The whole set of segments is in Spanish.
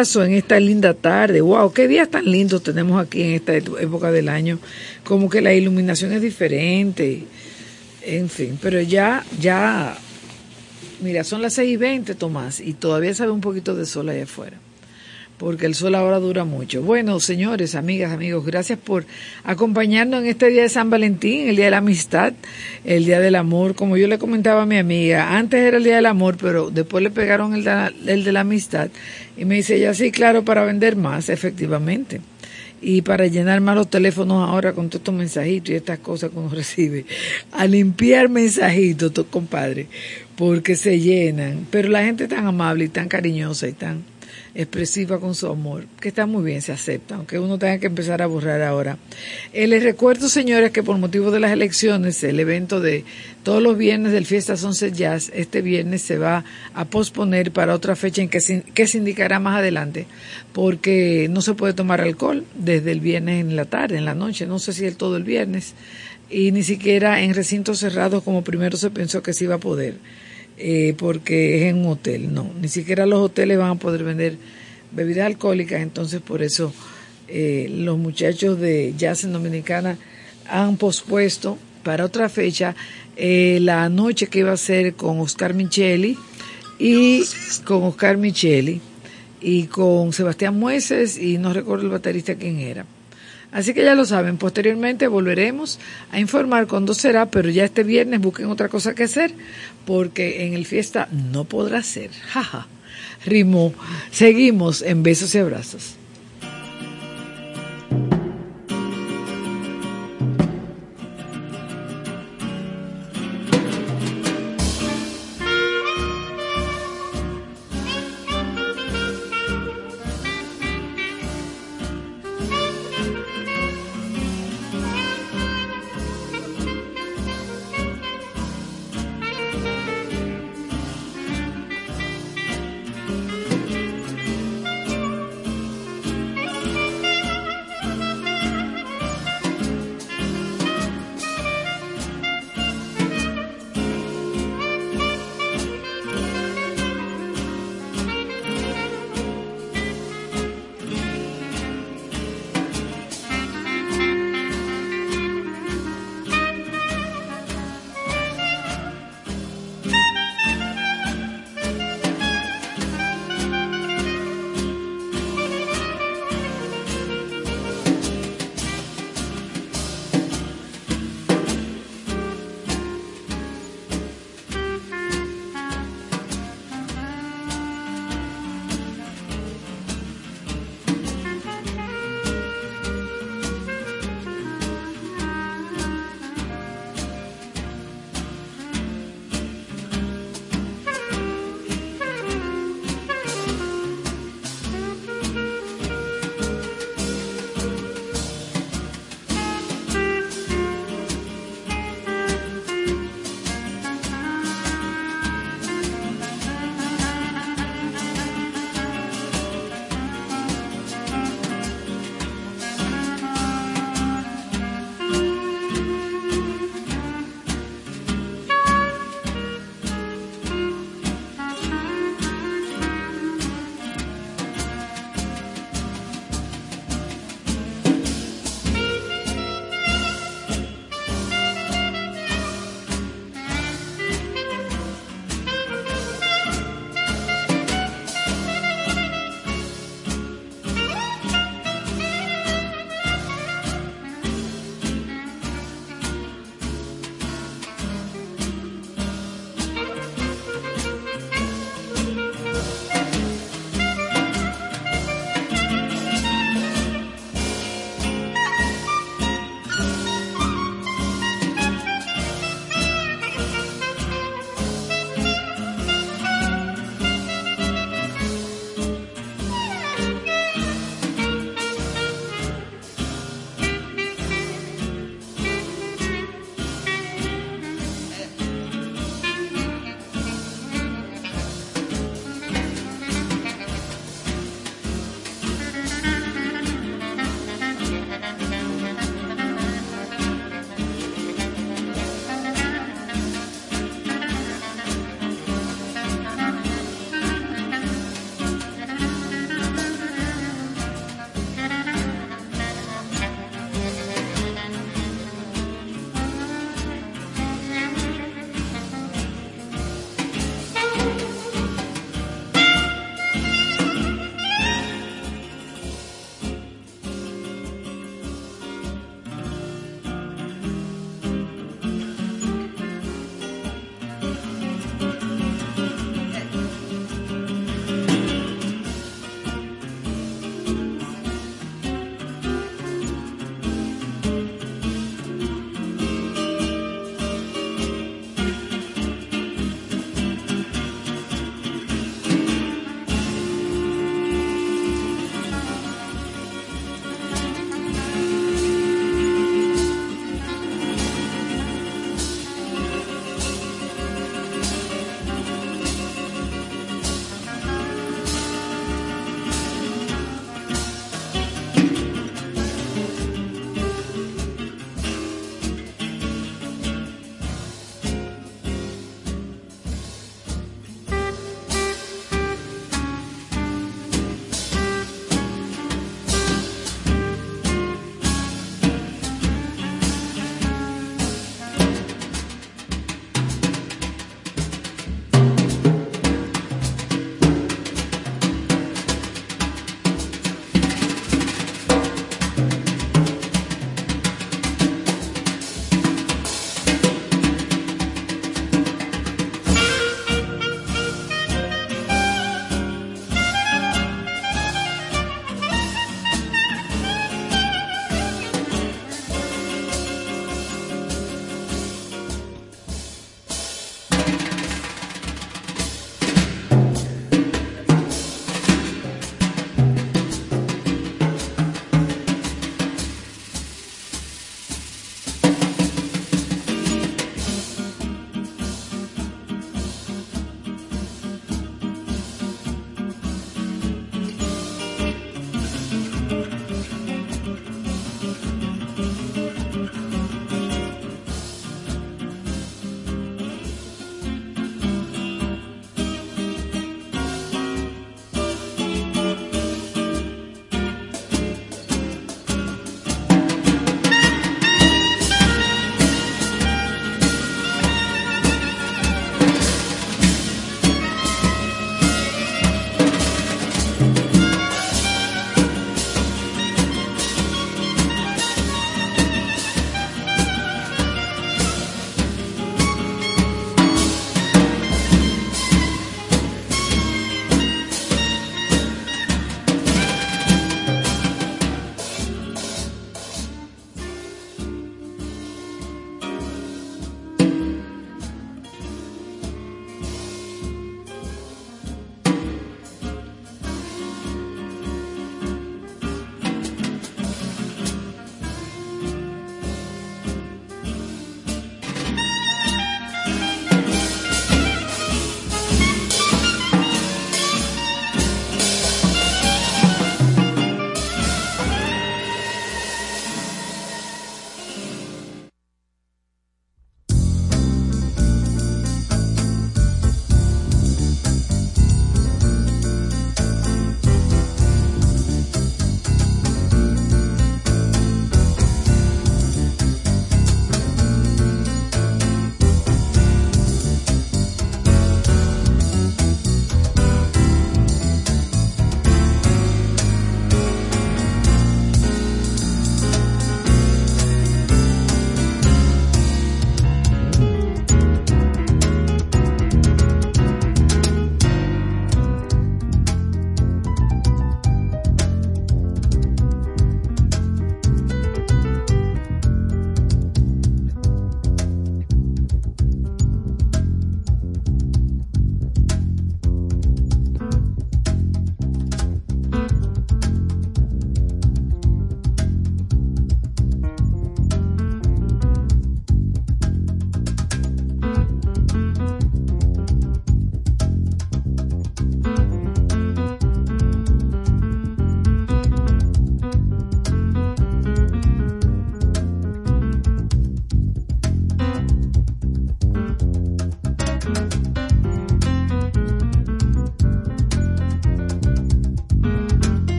En esta linda tarde. ¡Wow! ¡Qué días tan lindos tenemos aquí en esta época del año! Como que la iluminación es diferente. En fin, pero ya, ya Mira, son las 6 y 20, Tomás, y todavía sabe un poquito de sol allá afuera porque el sol ahora dura mucho. Bueno, señores, amigas, amigos, gracias por acompañarnos en este día de San Valentín, el día de la amistad, el día del amor. Como yo le comentaba a mi amiga, antes era el día del amor, pero después le pegaron el de, de la amistad. Y me dice ella, sí, claro, para vender más, efectivamente. Y para llenar más los teléfonos ahora con todos estos mensajitos y estas cosas que uno recibe. A limpiar mensajitos, compadre, porque se llenan. Pero la gente tan amable y tan cariñosa y tan expresiva con su amor, que está muy bien, se acepta, aunque uno tenga que empezar a borrar ahora. Eh, les recuerdo, señores, que por motivo de las elecciones, el evento de todos los viernes del Fiesta Sunset Jazz, este viernes se va a posponer para otra fecha en que se, que se indicará más adelante, porque no se puede tomar alcohol desde el viernes en la tarde, en la noche, no sé si el todo el viernes, y ni siquiera en recintos cerrados como primero se pensó que se iba a poder eh, porque es en un hotel. No, ni siquiera los hoteles van a poder vender bebidas alcohólicas, entonces por eso eh, los muchachos de Jazz en Dominicana han pospuesto para otra fecha eh, la noche que iba a ser con Oscar Micheli y con Oscar Micheli y con Sebastián Mueces y no recuerdo el baterista quién era. Así que ya lo saben, posteriormente volveremos a informar cuándo será, pero ya este viernes busquen otra cosa que hacer, porque en el fiesta no podrá ser. Jaja. Rimo, seguimos en besos y abrazos.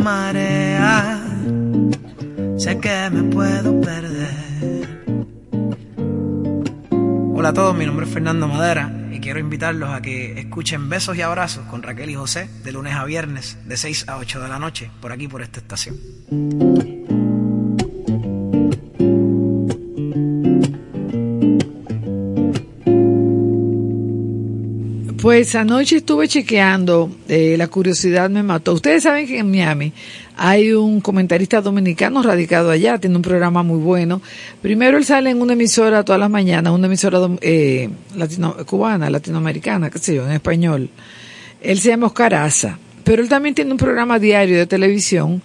Sentí la marea. Sé que me puedo perder. Hola a todos, mi nombre es Fernando Madera y quiero invitarlos a que escuchen Besos y Abrazos con Raquel y José de lunes a viernes de 6 a 8 de la noche por aquí por esta estación. Pues anoche estuve chequeando, eh, la curiosidad me mató. Ustedes saben que en Miami hay un comentarista dominicano radicado allá, tiene un programa muy bueno. Primero él sale en una emisora todas las mañanas, una emisora eh, latino, cubana, latinoamericana, qué sé yo, en español. Él se llama Oscar Asa, pero él también tiene un programa diario de televisión,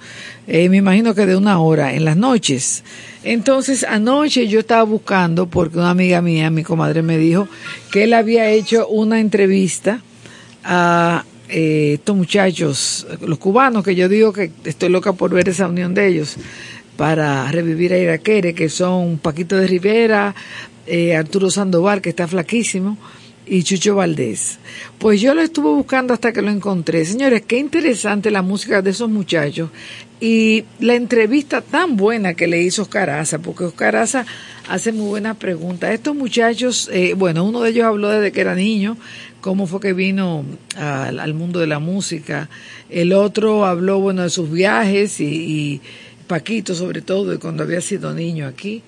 eh, me imagino que de una hora en las noches. Entonces, anoche yo estaba buscando, porque una amiga mía, mi comadre, me dijo que él había hecho una entrevista a eh, estos muchachos, los cubanos, que yo digo que estoy loca por ver esa unión de ellos, para revivir a Iraquere, que son Paquito de Rivera, eh, Arturo Sandoval, que está flaquísimo, y Chucho Valdés. Pues yo lo estuve buscando hasta que lo encontré. Señores, qué interesante la música de esos muchachos y la entrevista tan buena que le hizo Oscar Aza, porque Oscar Aza hace muy buenas preguntas. Estos muchachos, eh, bueno, uno de ellos habló desde que era niño, cómo fue que vino al, mundo de la música. El otro habló, bueno, de sus viajes y, Paquito sobre todo, de cuando había sido niño aquí,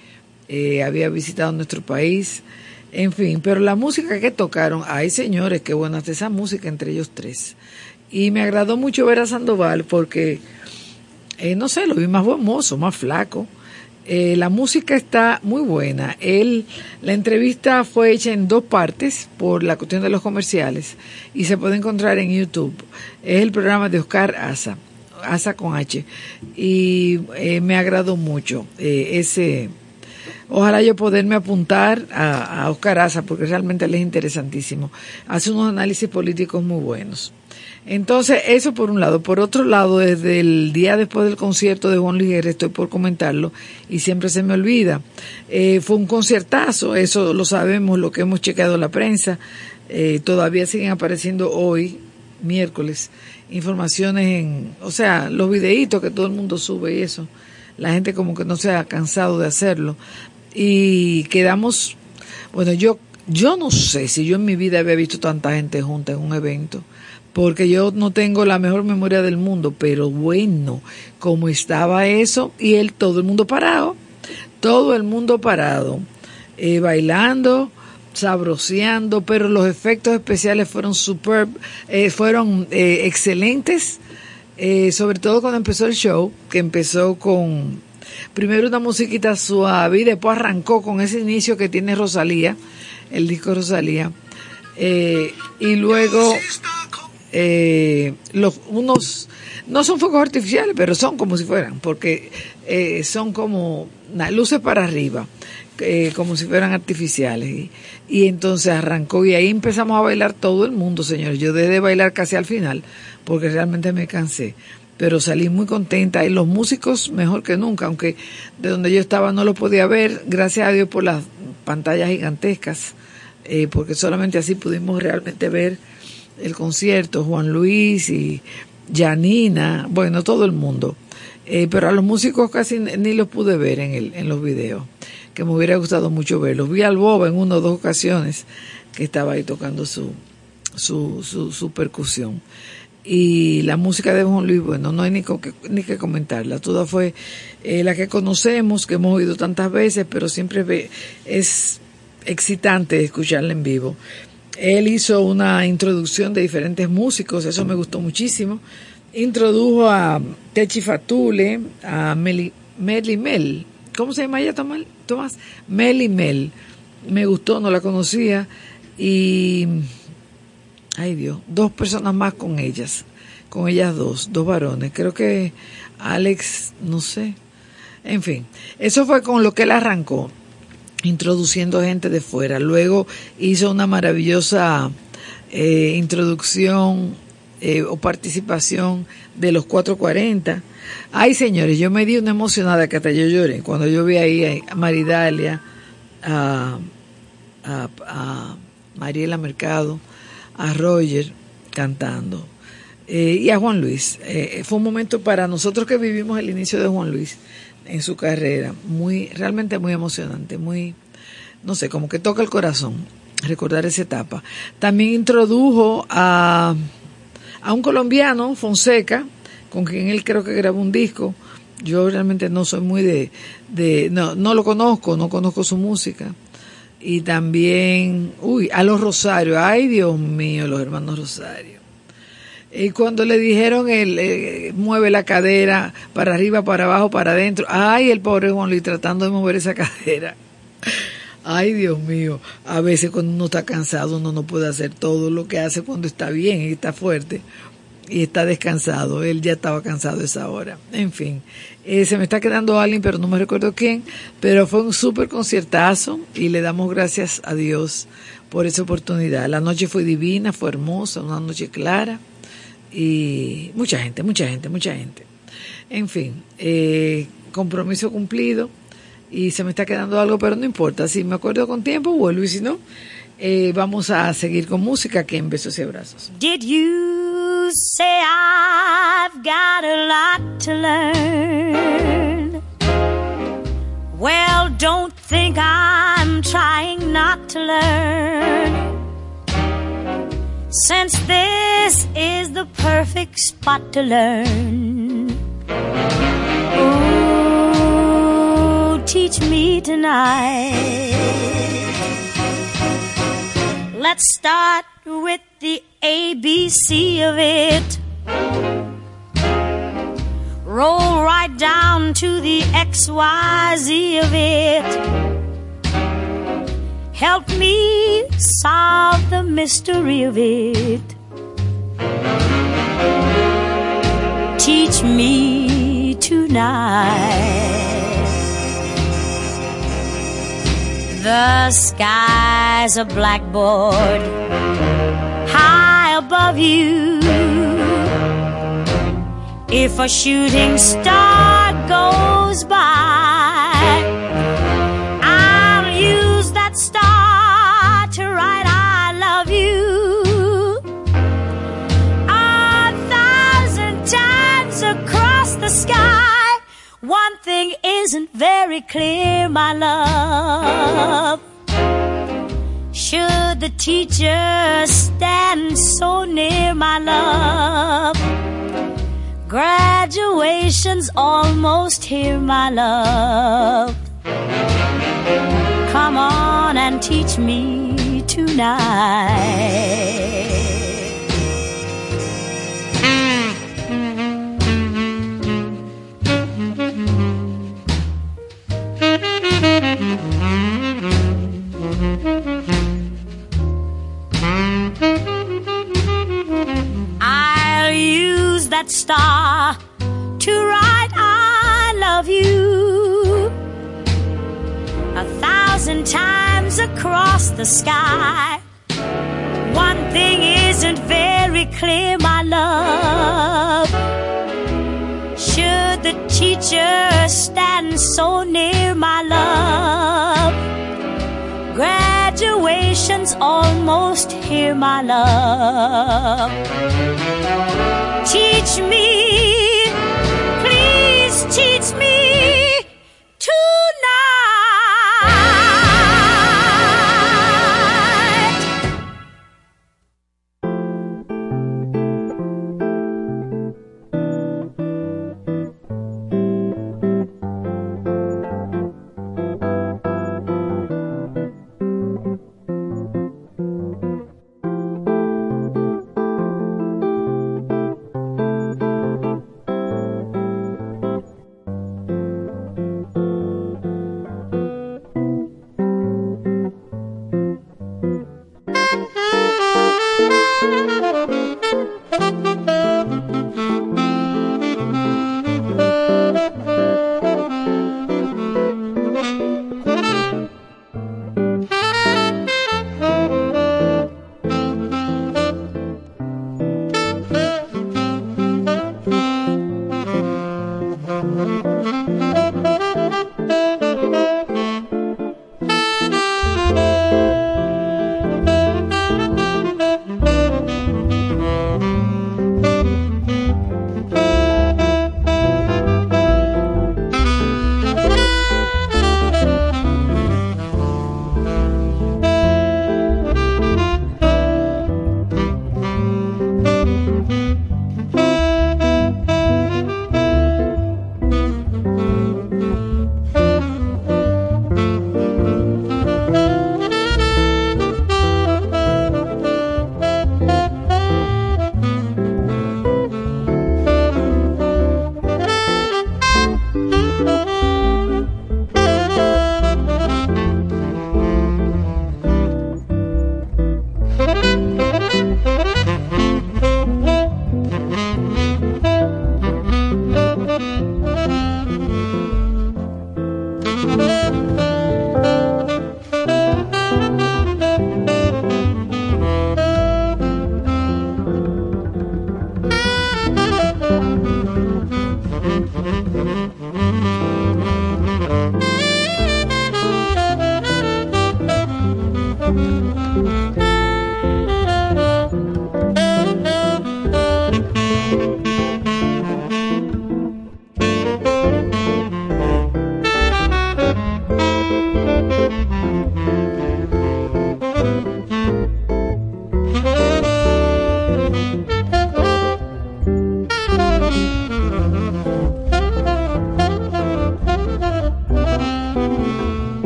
eh, había visitado nuestro país. En fin, pero la música que tocaron, ay señores, qué buena está esa música entre ellos tres. Y me agradó mucho ver a Sandoval porque, eh, no sé, lo vi más hermoso, más flaco. Eh, la música está muy buena. Él, la entrevista fue hecha en dos partes por la cuestión de los comerciales y se puede encontrar en YouTube. Es el programa de Oscar Asa, Asa con H. Y eh, me agradó mucho ese Ojalá yo poderme apuntar a, Oscar Asa, porque realmente él es interesantísimo. Hace unos análisis políticos muy buenos. Entonces, eso por un lado. Por otro lado, desde el día después del concierto de Juan Luis Guerra, estoy por comentarlo y siempre se me olvida. Eh, fue un conciertazo, eso lo sabemos, lo que hemos chequeado la prensa. Eh, todavía siguen apareciendo hoy, miércoles, informaciones en, o sea, los videitos que todo el mundo sube y eso. La gente como que no se ha cansado de hacerlo y quedamos, bueno, yo, yo no sé si yo en mi vida había visto tanta gente junta en un evento, porque yo no tengo la mejor memoria del mundo, pero bueno, como estaba eso, y él, todo el mundo parado, todo el mundo parado, eh, bailando, sabroseando, pero los efectos especiales fueron super, eh, fueron eh, excelentes, sobre todo cuando empezó el show, que empezó con primero una musiquita suave y después arrancó con ese inicio que tiene Rosalía, el disco Rosalía. Eh, y luego eh, los, unos, no son fuegos artificiales, pero son como si fueran, porque eh, son como luces para arriba, como si fueran artificiales. Y, y, entonces arrancó y ahí empezamos a bailar todo el mundo, señores. Yo dejé de bailar casi al final, porque realmente me cansé pero salí muy contenta y los músicos mejor que nunca, aunque de donde yo estaba no lo podía ver, gracias a Dios por las pantallas gigantescas, eh, porque solamente así pudimos realmente ver el concierto, Juan Luis y Janina, bueno, todo el mundo. Eh, pero a los músicos casi ni los pude ver en, el, en los videos, que me hubiera gustado mucho verlos. Vi al Boba en una o dos ocasiones que estaba ahí tocando su, su, su, su percusión y la música de Juan Luis, bueno, no hay ni, que, ni que comentarla, toda fue eh, la que conocemos, que hemos oído tantas veces, pero siempre es excitante escucharla en vivo. Él hizo una introducción de diferentes músicos, eso me gustó muchísimo. Introdujo a Techi Fatule, a Meli, Mel. ¿Cómo se llama ella, Tomás? Meli Mel. Me gustó, no la conocía. Y ay Dios, dos personas más con ellas, con ellas dos, dos varones. Creo que Alex, no sé. En fin, eso fue con lo que él arrancó, introduciendo gente de fuera. Luego hizo una maravillosa eh, introducción eh, o participación de los 440. Ay, señores, yo me di una emocionada que hasta yo lloré cuando yo vi ahí a Maridalia, a, a, Mariela Mercado, a Roger cantando eh, y a Juan Luis. Eh, fue un momento para nosotros que vivimos el inicio de Juan Luis en su carrera, muy, realmente muy emocionante, muy, no sé, como que toca el corazón recordar esa etapa. También introdujo a, a un colombiano, Fonseca, con quien él creo que grabó un disco. Yo realmente no soy muy de, de no, no lo conozco, no conozco su música. Y también, uy, a los Rosarios, ay Dios mío, los hermanos Rosario. Y cuando le dijeron, él eh, mueve la cadera para arriba, para abajo, para adentro, ay, el pobre Juan Luis tratando de mover esa cadera. Ay, Dios mío, a veces cuando uno está cansado uno no puede hacer todo lo que hace cuando está bien y está fuerte y está descansado. Él ya estaba cansado esa hora. En fin, eh, se me está quedando alguien, pero no me recuerdo quién. Pero fue un súper conciertazo y le damos gracias a Dios por esa oportunidad. La noche fue divina, fue hermosa, una noche clara y mucha gente, mucha gente, mucha gente. En fin, eh, compromiso cumplido y se me está quedando algo, pero no importa. Si me acuerdo con tiempo, vuelvo y si no, eh, vamos a seguir con música que en besos y abrazos. Did you say I've got a lot to learn? Well, don't think I'm trying not to learn. Since this is the perfect spot to learn. Oh, teach me tonight. Let's start with the ABC of it. Roll right down to the XYZ of it. Help me solve the mystery of it. Teach me tonight. The sky's a blackboard high above you. If a shooting star goes by, I'll use that star to write I love you. A thousand times across the sky. One thing isn't very clear, my love. Should the teacher stand so near, my love? Graduation's almost here, my love. Come on and teach me tonight. That star to write I love you a thousand times across the sky. One thing isn't very clear, my love. Should the teacher stand so near, my love? Graduation's almost here, my love. Teach me, please teach me tonight.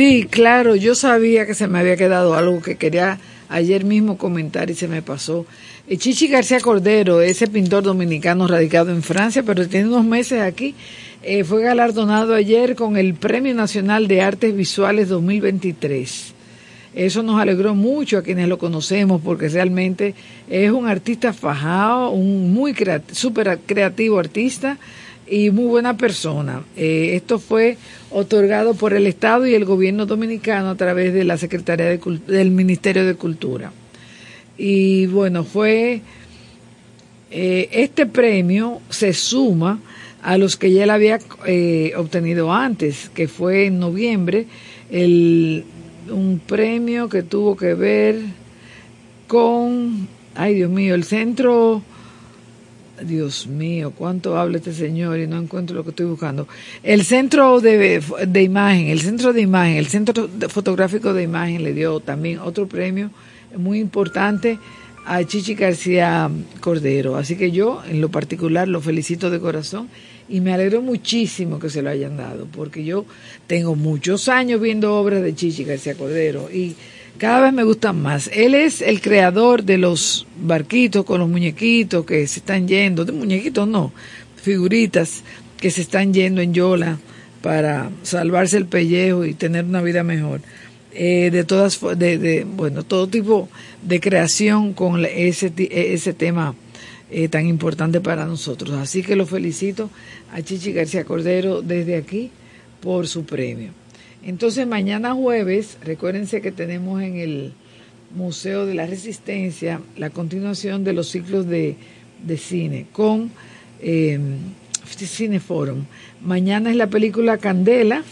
Sí, claro, yo sabía que se me había quedado algo que quería ayer mismo comentar y se me pasó. Eh, Chichi García Cordero, ese pintor dominicano radicado en Francia, pero tiene unos meses aquí, eh, fue galardonado ayer con el Premio Nacional de Artes Visuales 2023. Eso nos alegró mucho a quienes lo conocemos porque realmente es un artista fajado, un muy súper creativo artista y muy buena persona. Eh, esto fue otorgado por el Estado y el gobierno dominicano a través de la Secretaría del Ministerio de Cultura. Y bueno, fue eh, este premio se suma a los que ya él había eh, obtenido antes, que fue en noviembre el, un premio que tuvo que ver con, ay Dios mío, el centro Dios mío, cuánto habla este señor y no encuentro lo que estoy buscando. El centro de, de imagen, el centro de imagen, el centro fotográfico de imagen le dio también otro premio muy importante a Chichi García Cordero. Así que yo, en lo particular, lo felicito de corazón y me alegro muchísimo que se lo hayan dado, porque yo tengo muchos años viendo obras de Chichi García Cordero y cada vez me gustan más. Él es el creador de los barquitos con los muñequitos que se están yendo, de muñequitos no, figuritas que se están yendo en Yola para salvarse el pellejo y tener una vida mejor. Eh, de todas, de, de, bueno, todo tipo de creación con ese, ese tema eh, tan importante para nosotros. Así que lo felicito a Chichi García Cordero desde aquí por su premio. Entonces mañana jueves, recuérdense que tenemos en el Museo de la Resistencia la continuación de los ciclos de, cine con eh, Cineforum. Mañana es la película Candela,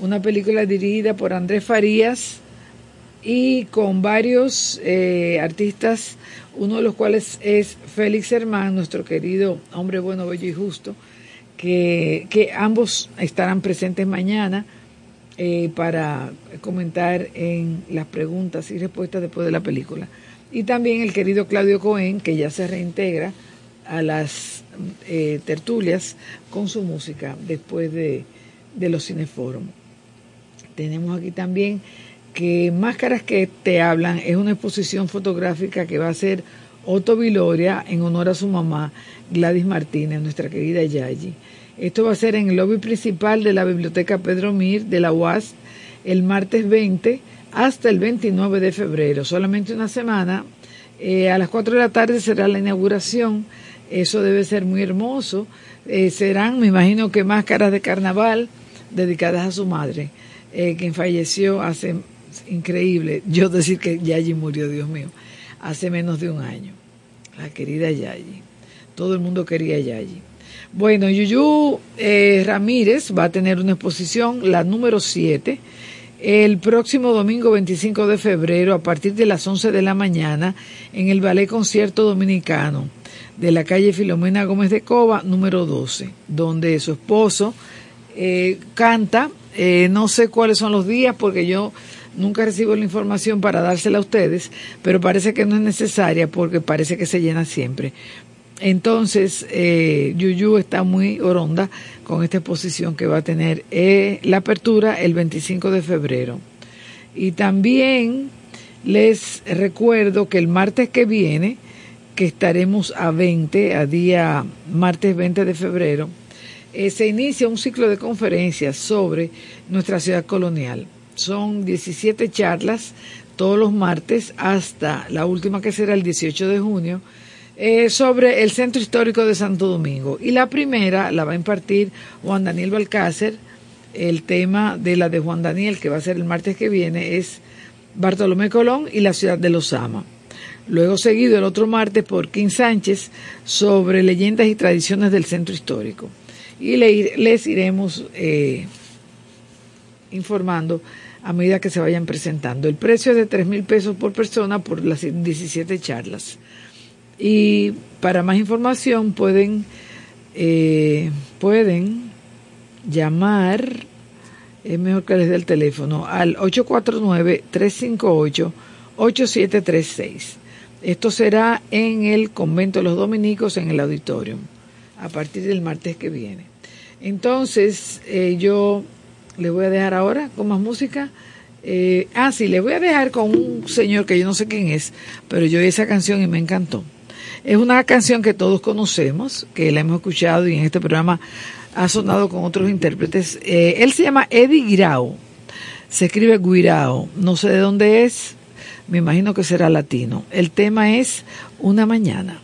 una película dirigida por Andrés Farías y con varios eh, artistas, uno de los cuales es Félix Hermán, nuestro querido hombre bueno, bello y justo, que, que ambos estarán presentes mañana eh, para comentar en las preguntas y respuestas después de la película. Y también el querido Claudio Cohen, que ya se reintegra a las eh, tertulias con su música después de, de los cineforos. Tenemos aquí también que Máscaras que te hablan es una exposición fotográfica que va a ser Otto Viloria en honor a su mamá Gladys Martínez, nuestra querida Yayi. Esto va a ser en el lobby principal de la Biblioteca Pedro Mir de la UAS el martes 20 hasta el 29 de febrero, solamente una semana. Eh, a las 4 de la tarde será la inauguración, eso debe ser muy hermoso. Eh, serán, me imagino que máscaras de carnaval dedicadas a su madre, eh, quien falleció hace, increíble, yo decir que Yayi murió, Dios mío, hace menos de un año, la querida Yayi. Todo el mundo quería Yayi. Bueno, Yuyu eh, Ramírez va a tener una exposición, la número 7, el próximo domingo 25 de febrero a partir de las 11 de la mañana en el Ballet Concierto Dominicano de la calle Filomena Gómez de Cova, número 12, donde su esposo eh, canta. Eh, no sé cuáles son los días porque yo nunca recibo la información para dársela a ustedes, pero parece que no es necesaria porque parece que se llena siempre. Entonces, eh, Yuyu está muy oronda con esta exposición que va a tener eh, la apertura el 25 de febrero. Y también les recuerdo que el martes que viene, que estaremos a 20, a día martes 20 de febrero, eh, se inicia un ciclo de conferencias sobre nuestra ciudad colonial. Son 17 charlas todos los martes hasta la última que será el 18 de junio eh, sobre el Centro Histórico de Santo Domingo. Y la primera la va a impartir Juan Daniel Balcácer. El tema de la de Juan Daniel, que va a ser el martes que viene, es Bartolomé Colón y la ciudad de Los Ama. Luego seguido el otro martes por Kim Sánchez sobre leyendas y tradiciones del centro histórico. Y les iremos eh, informando a medida que se vayan presentando. El precio es de tres mil pesos por persona por las 17 charlas. Y para más información pueden, eh, pueden llamar, es mejor que les dé el teléfono, al 849-358-8736. Esto será en el convento de los dominicos en el auditorium a partir del martes que viene. Entonces, eh, yo le voy a dejar ahora con más música. Eh, ah, sí, le voy a dejar con un señor que yo no sé quién es, pero yo oí esa canción y me encantó. Es una canción que todos conocemos, que la hemos escuchado y en este programa ha sonado con otros intérpretes. Eh, él se llama Eddie Guirao, se escribe Guirao, no sé de dónde es, me imagino que será latino. El tema es Una mañana.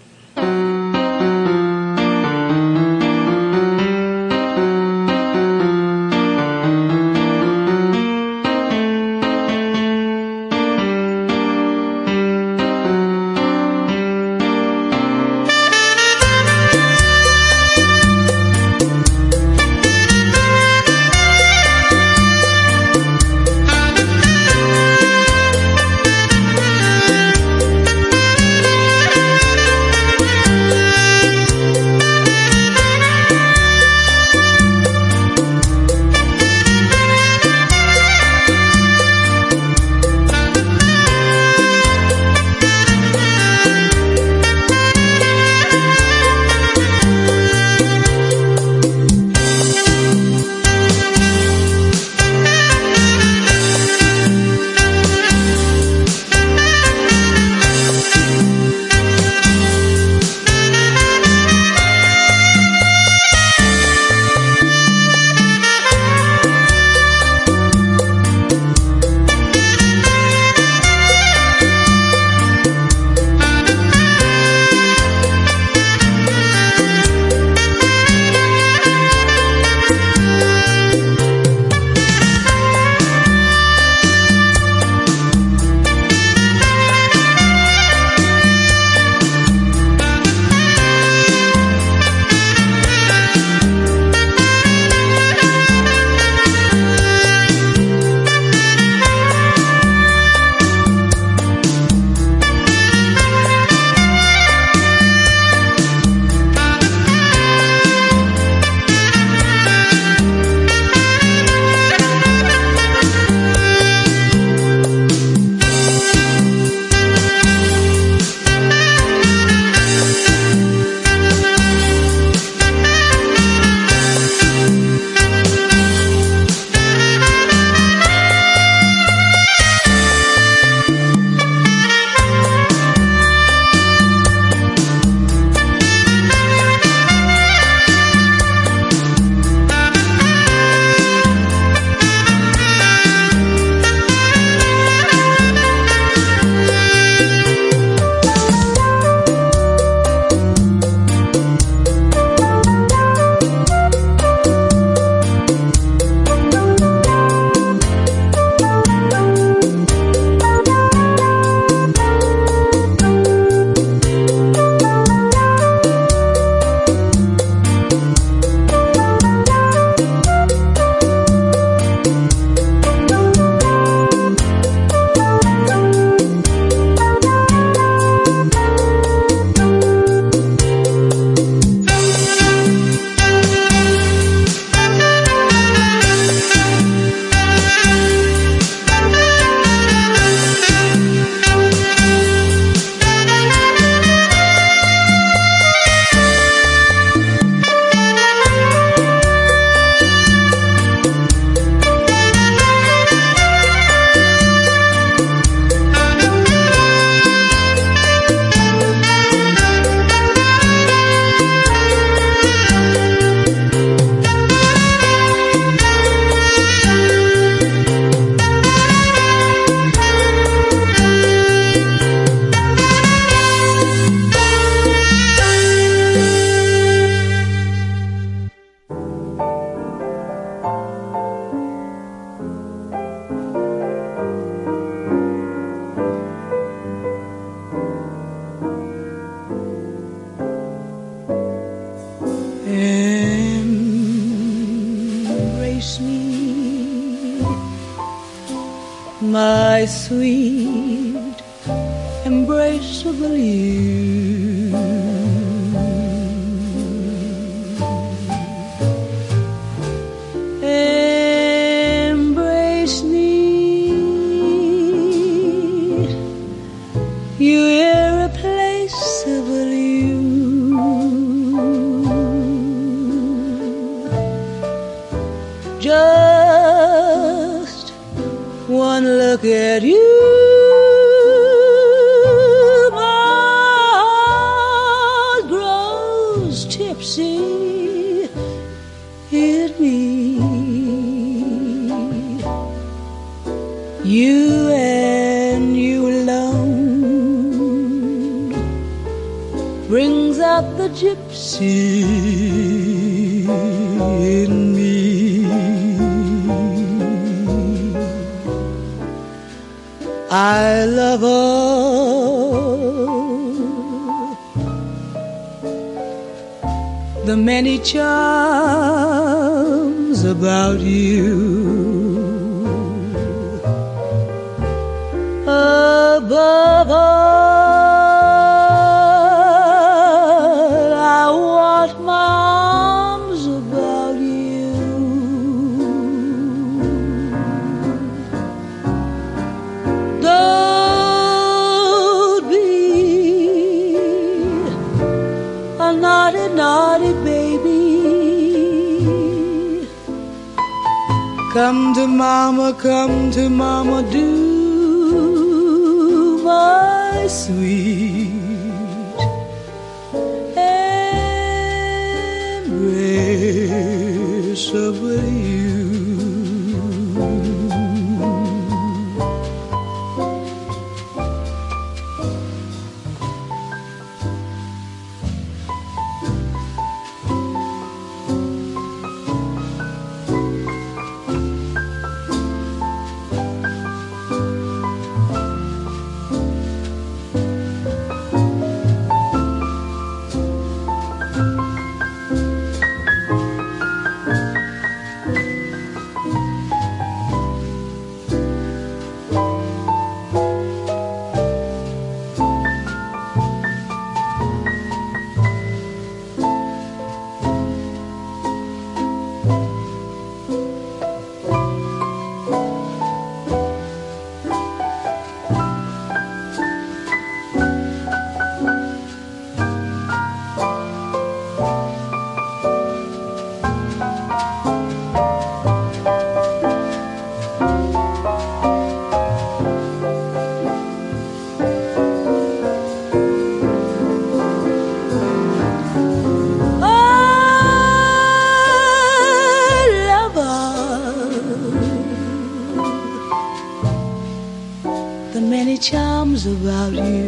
About you.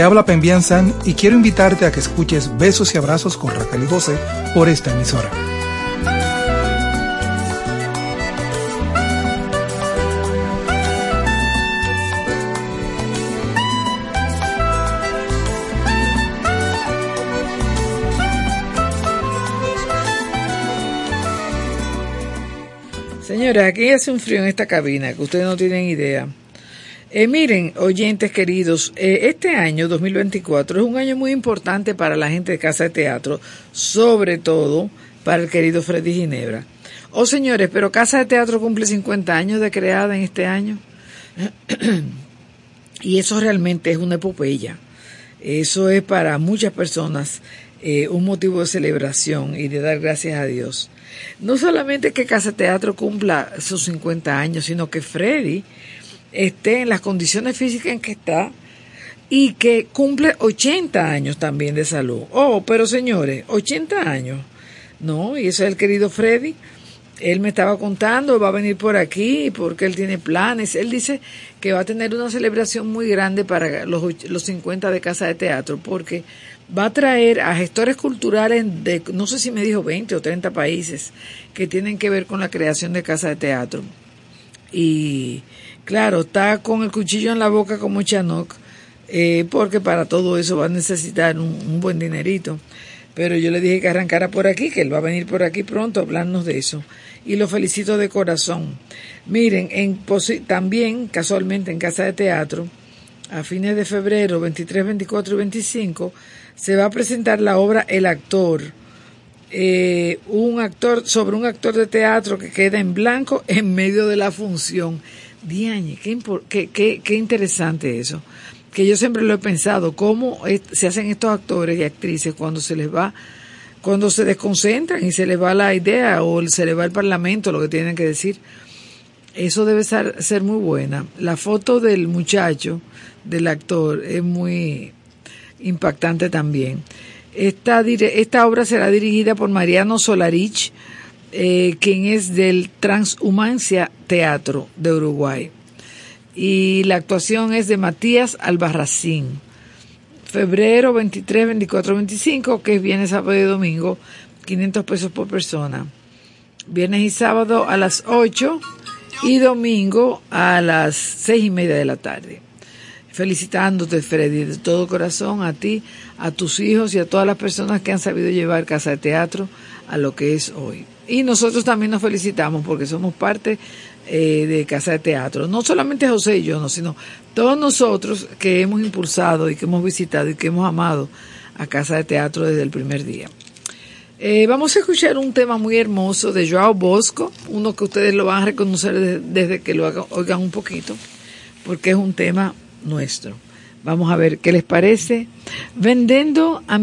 Te habla Pembian San y quiero invitarte a que escuches Besos y Abrazos con Raquel y José por esta emisora. Señores, aquí hace un frío en esta cabina que ustedes no tienen idea. Eh, miren, oyentes queridos, eh, este año 2024 es un año muy importante para la gente de Casa de Teatro, sobre todo para el querido Freddy Ginebra. Oh, señores, pero Casa de Teatro cumple 50 años de creada en este año. y eso realmente es una epopeya. Eso es para muchas personas eh, un motivo de celebración y de dar gracias a Dios. No solamente que Casa Teatro cumpla sus 50 años, sino que Freddy esté en las condiciones físicas en que está y que cumple 80 años también de salud. Oh, pero señores, 80 años. No, y eso es el querido Freddy. Él me estaba contando, va a venir por aquí porque él tiene planes. Él dice que va a tener una celebración muy grande para los, los 50 de Casa de Teatro porque va a traer a gestores culturales de, no sé si me dijo 20 o 30 países que tienen que ver con la creación de casa de teatro. Y claro, está con el cuchillo en la boca como Chanok, eh, porque para todo eso va a necesitar un, buen dinerito. Pero yo le dije que arrancara por aquí, que él va a venir por aquí pronto a hablarnos de eso. Y lo felicito de corazón. Miren, en, también casualmente en Casa de Teatro, a fines de febrero, 23, 24 y 25, se va a presentar la obra El actor, eh, un actor sobre un actor de teatro que queda en blanco en medio de la función. Diañe, qué, qué, qué, interesante eso. Que yo siempre lo he pensado, cómo se hacen estos actores y actrices cuando se les va, cuando se desconcentran y se les va la idea o se les va el parlamento, lo que tienen que decir. Eso debe ser, muy buena. La foto del muchacho, del actor, es muy, impactante también. Esta, esta obra será dirigida por Mariano Solarich, eh, quien es del Transhumancia Teatro de Uruguay. Y la actuación es de Matías Albarracín. Febrero 23, 24, 25, que es viernes, sábado y domingo, 500 pesos por persona. Viernes y sábado a las 8 y domingo a las 6 y media de la tarde felicitándote, Freddy, de todo corazón a ti, a tus hijos y a todas las personas que han sabido llevar Casa de Teatro a lo que es hoy. Y nosotros también nos felicitamos porque somos parte eh, de Casa de Teatro. No solamente José y yo, no, sino todos nosotros que hemos impulsado y que hemos visitado y que hemos amado a Casa de Teatro desde el primer día. Eh, vamos a escuchar un tema muy hermoso de Joao Bosco, uno que ustedes lo van a reconocer desde, que lo oigan un poquito, porque es un tema nuestro. Vamos a ver qué les parece. Vendendo a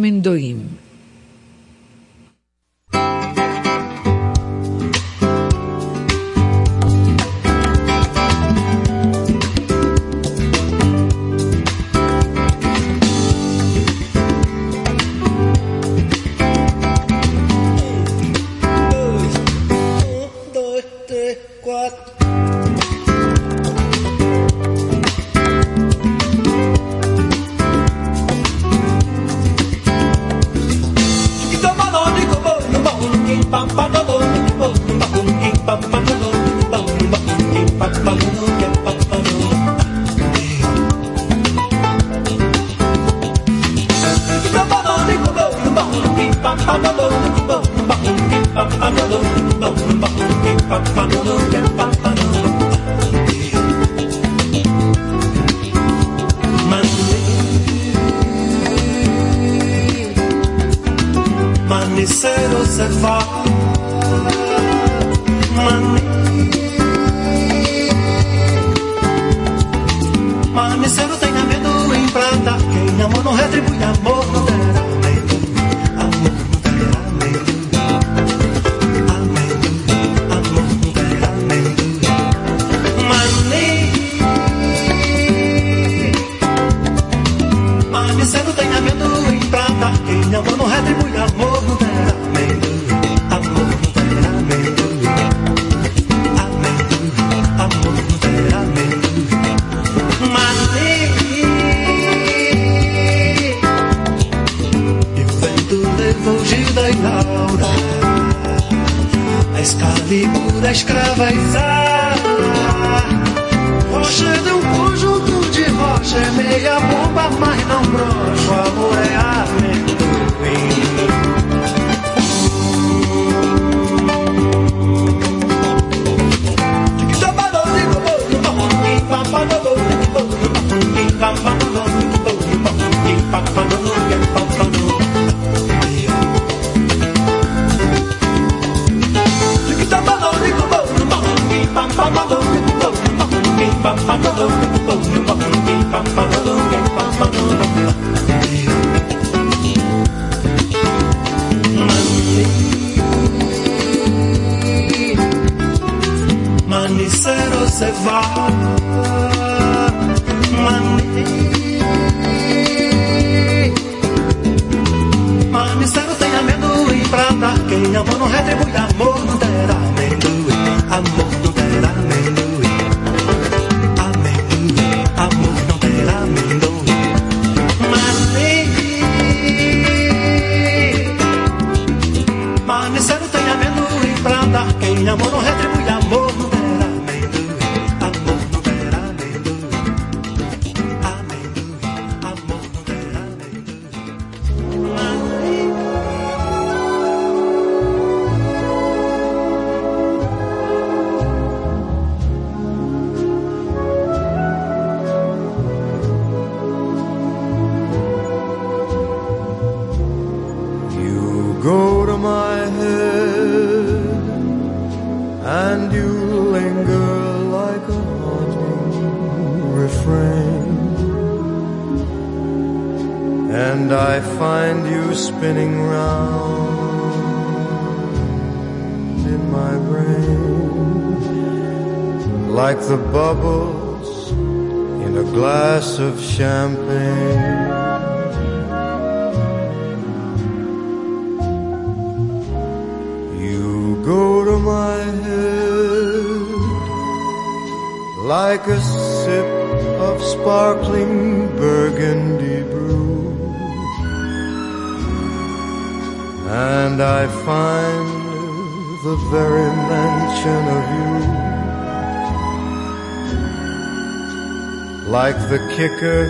kicker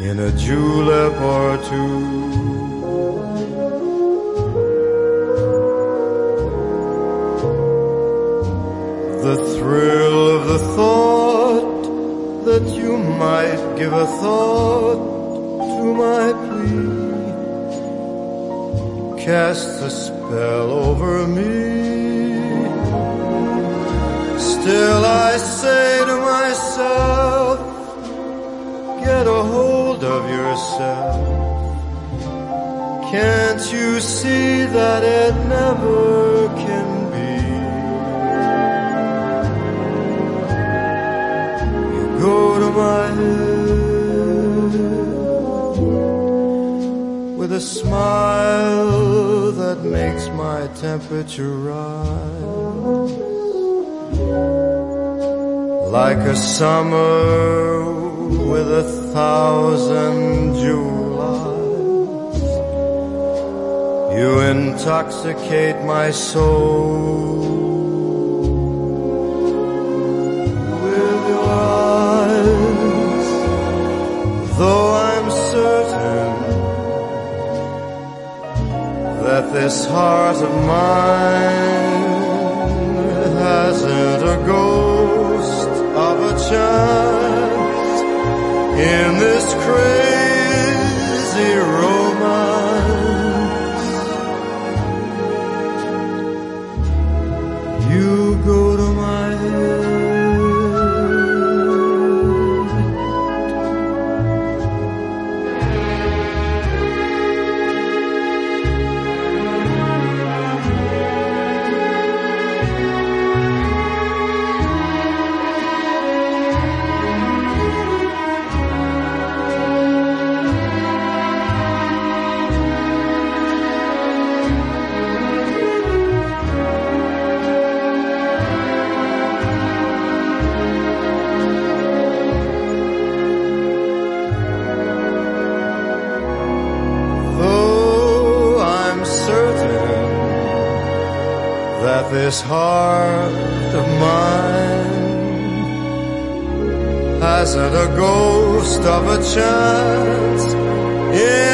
in a julep or two. the thrill of the thought that you might give a thought to my plea casts a spell over me. Still I say to myself, get a hold of yourself. Can't you see that it never can be? You go to my head with a smile that makes my temperature rise like a summer with a thousand Julys. You intoxicate my soul with your eyes, though I'm certain that this heart of mine hasn't a ghost of a chance in this crazy romance. This heart of mine. Hasn't a ghost of a chance? In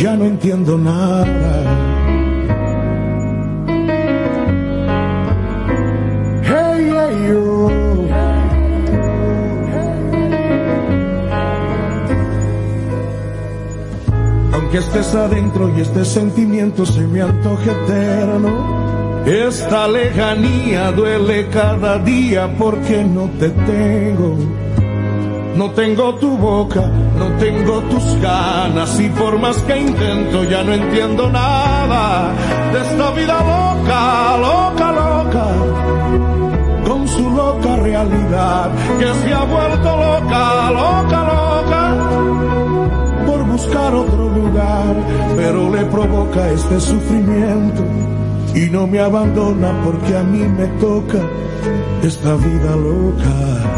ya no entiendo nada. Hey, yo. Aunque estés adentro y este sentimiento se me antoje eterno, esta lejanía duele cada día porque no te tengo. No tengo tu boca, no tengo tus ganas y por más que intento ya no entiendo nada de esta vida loca, loca, loca, con su loca realidad que se ha vuelto loca, loca, loca, por buscar otro lugar, pero le provoca este sufrimiento y no me abandona porque a mí me toca esta vida loca.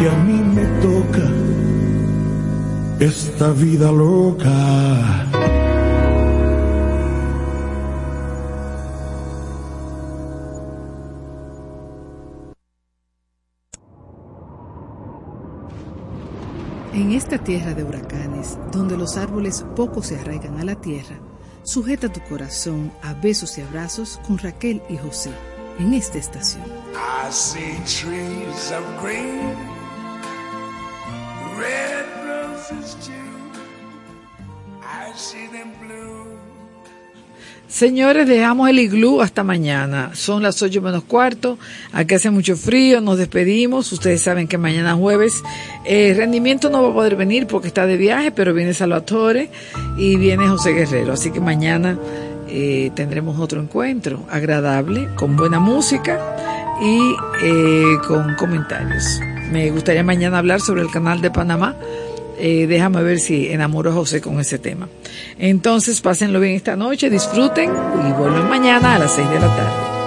Que a mí me toca esta vida loca. En esta tierra de huracanes, donde los árboles poco se arraigan a la tierra, sujeta tu corazón a besos y abrazos con Raquel y José en esta estación. I see trees of green, Señores, dejamos el iglú hasta mañana. Son las 8 menos cuarto. Aquí hace mucho frío. Nos despedimos. Ustedes saben que mañana jueves eh, Rendimiento no va a poder venir porque está de viaje, pero viene Salvatore y viene José Guerrero. Así que mañana eh, tendremos otro encuentro agradable, con buena música y eh, con comentarios. Me gustaría mañana hablar sobre el canal de Panamá. Eh, déjame ver si enamoro a José con ese tema. Entonces, pásenlo bien esta noche, disfruten y vuelven mañana a las 6 de la tarde.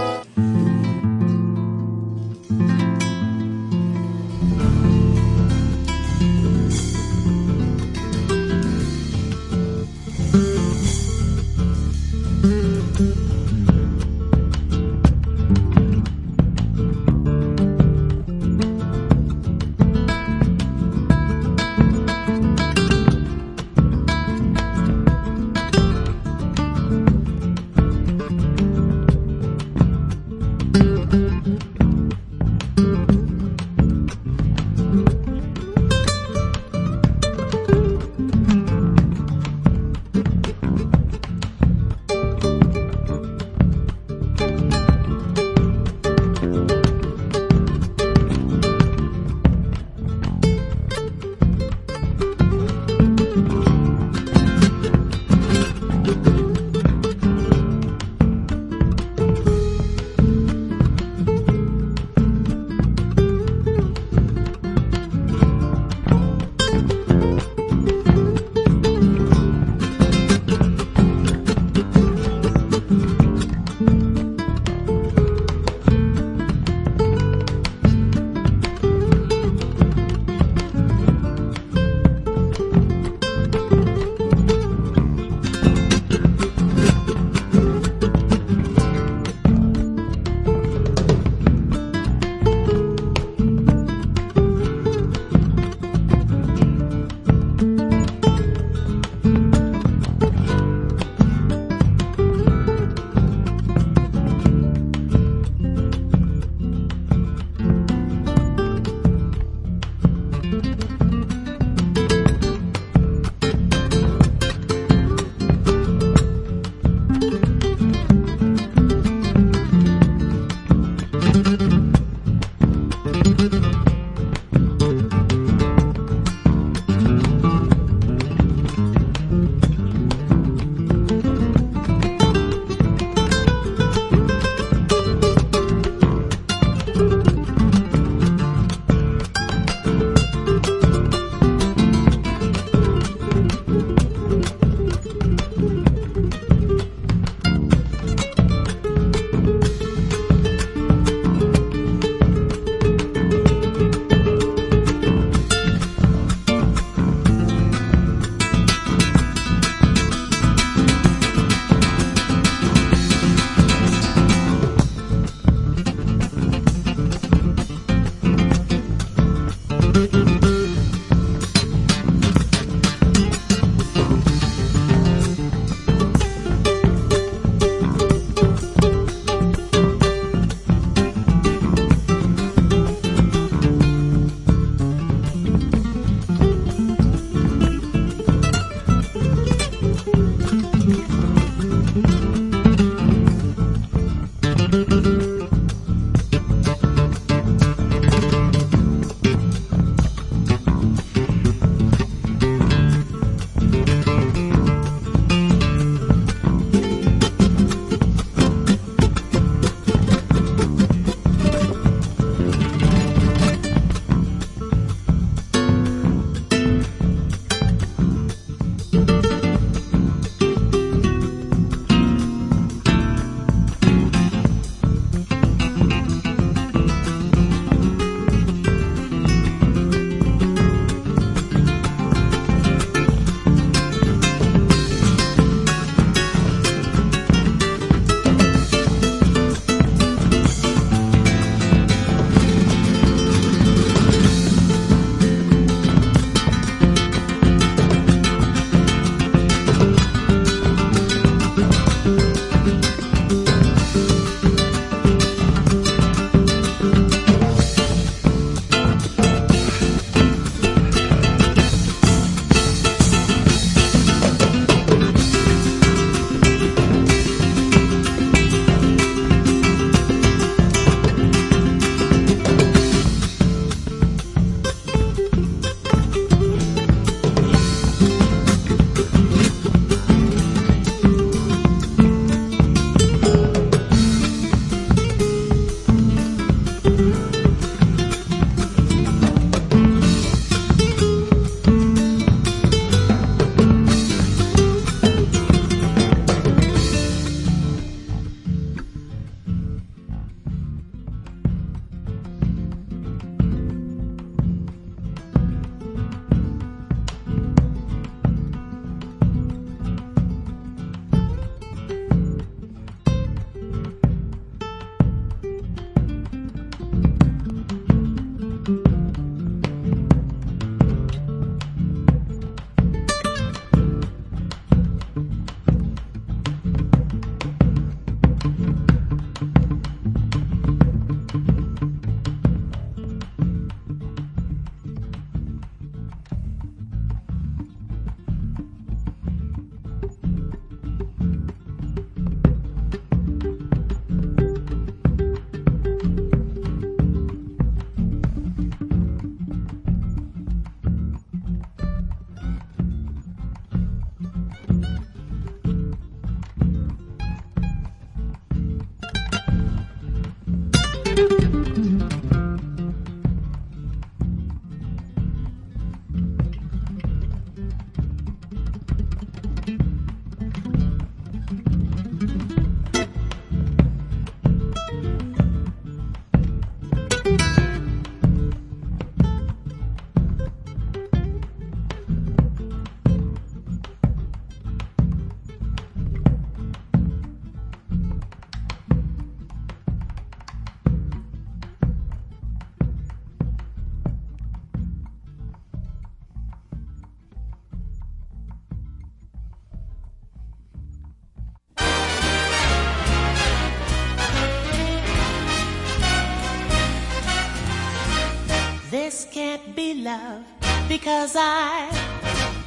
Because I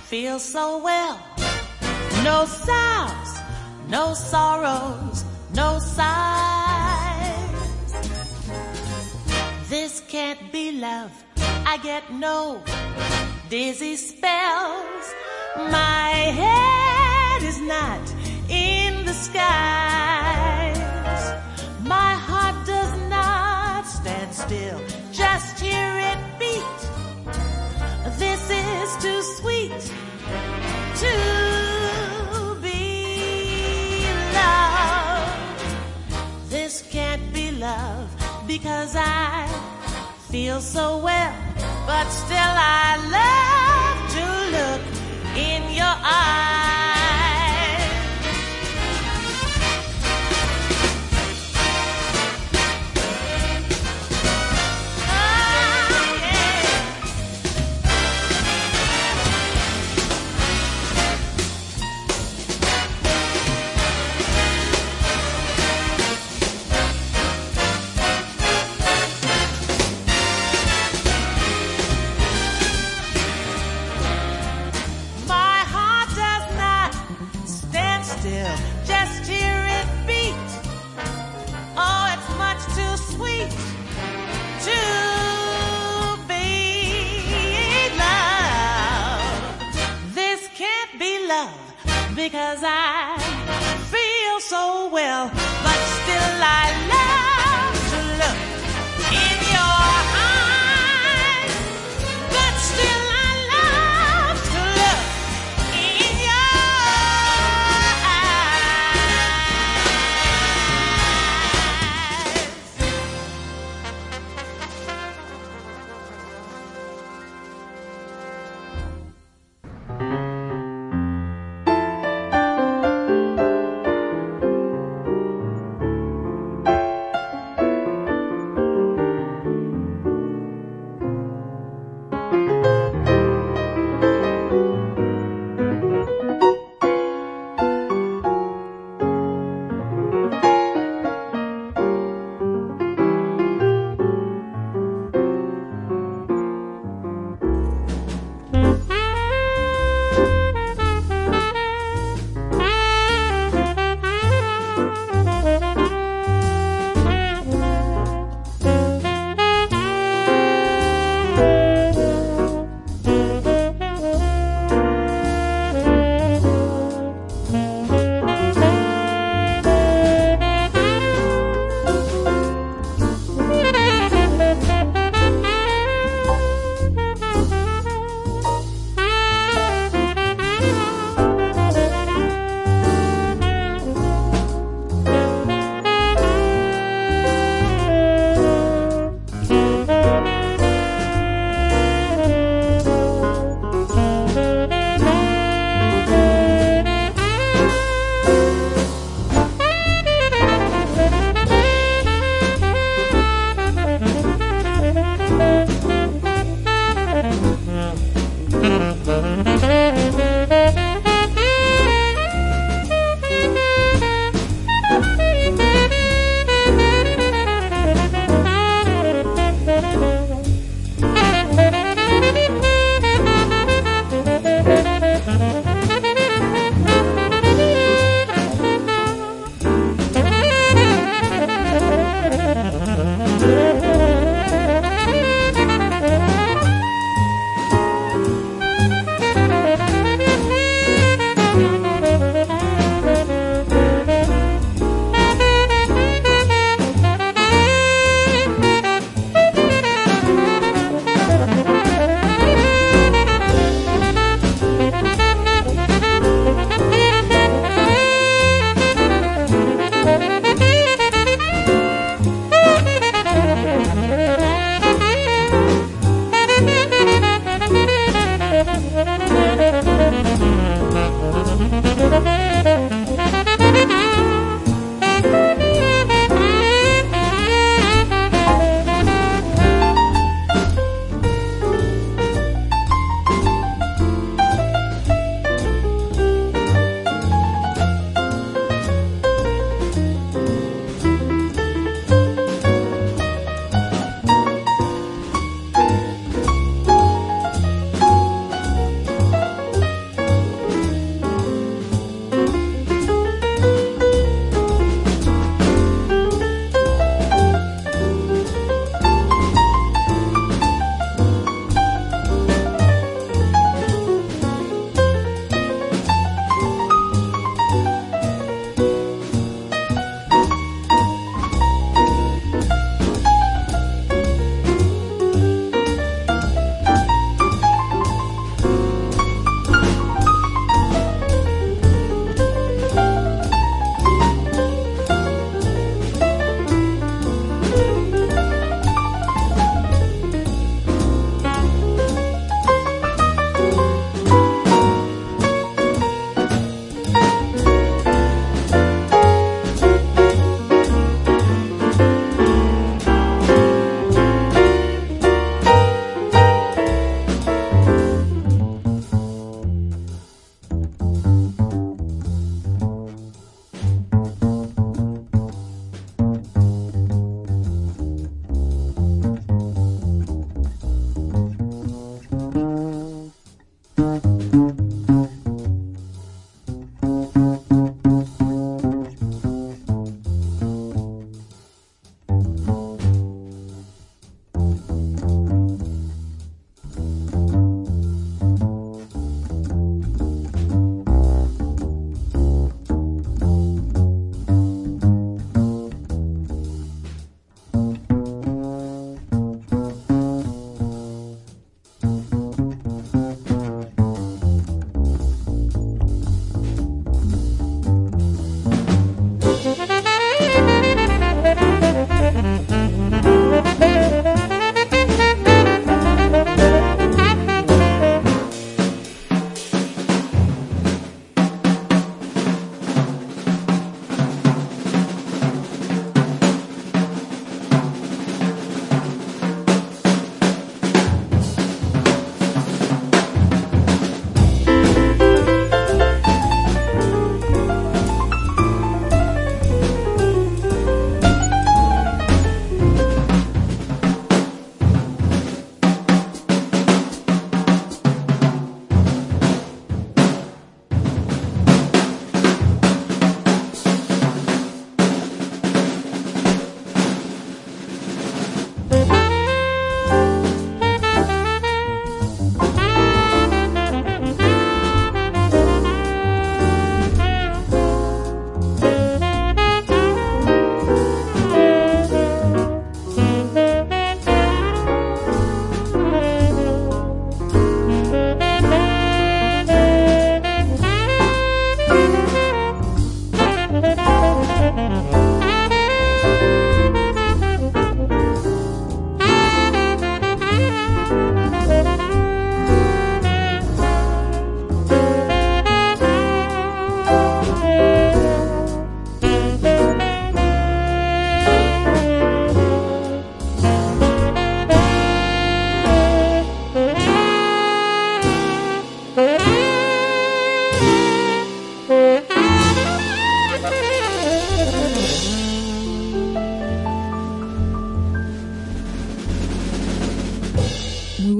feel so well. No sorrows, no sorrows, no sighs. This can't be love. I get no dizzy spells. My head is not in the skies. My heart does not stand still. This is too sweet to be loved. This can't be love because I feel so well, but still I love to look in your eyes.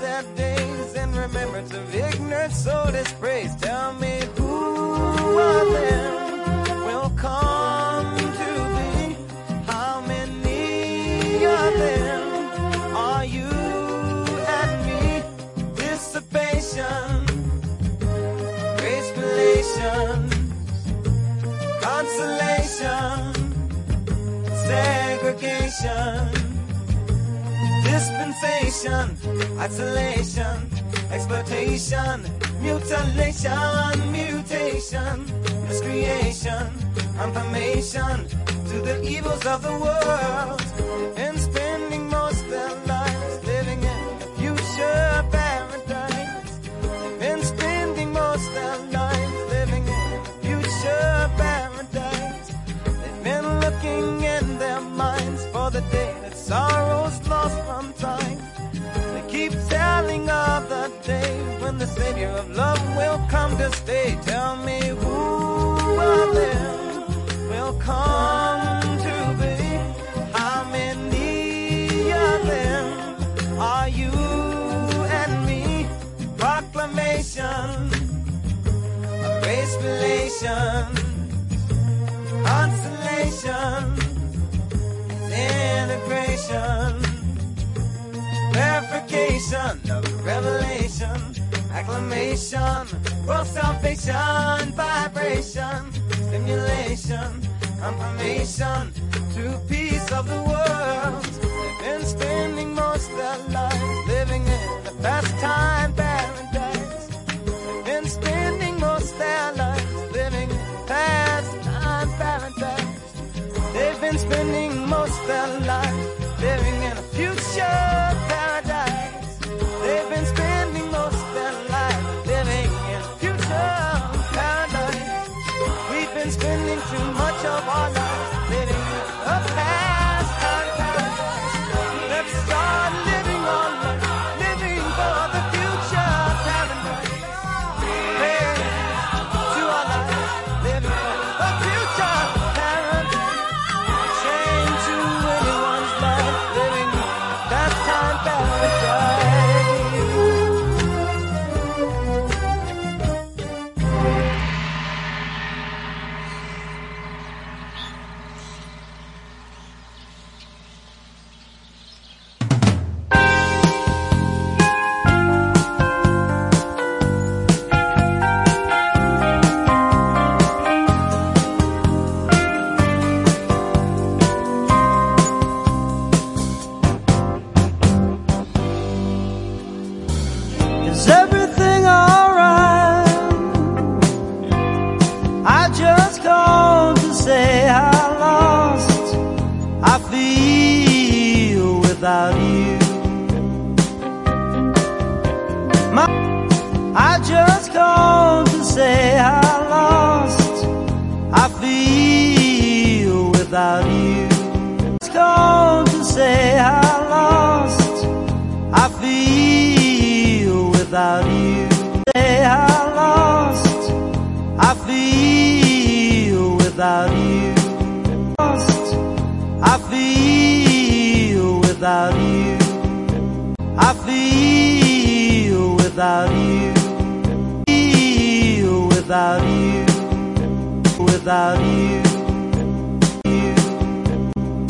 past their days in remembrance of ignorance so disgrace. Tell me who of them will come to be? How many of them are you and me? Dissipation, grace relation, consolation, segregation sensation, isolation, exploitation, mutilation, mutation, miscreation, confirmation to the evils of the world, and spending most their lives living in a future paradise, and spending most their lives living in a future paradise. They've been looking in their minds for the day that's alright. day when the Savior of love will come to stay. Tell me who of them will come to be? How many of them are you and me? Proclamation, a relation, consolation, integration verification of revelation sensation, acclamation, world salvation, vibration, stimulation, confirmation, to peace of the world. They've been spending most their lives living in the best time paradise. They've been spending most their lives living in past time paradise. They've been spending most their lives. Without you. Lost, I feel without you. I feel without you. Feel without you. Without you.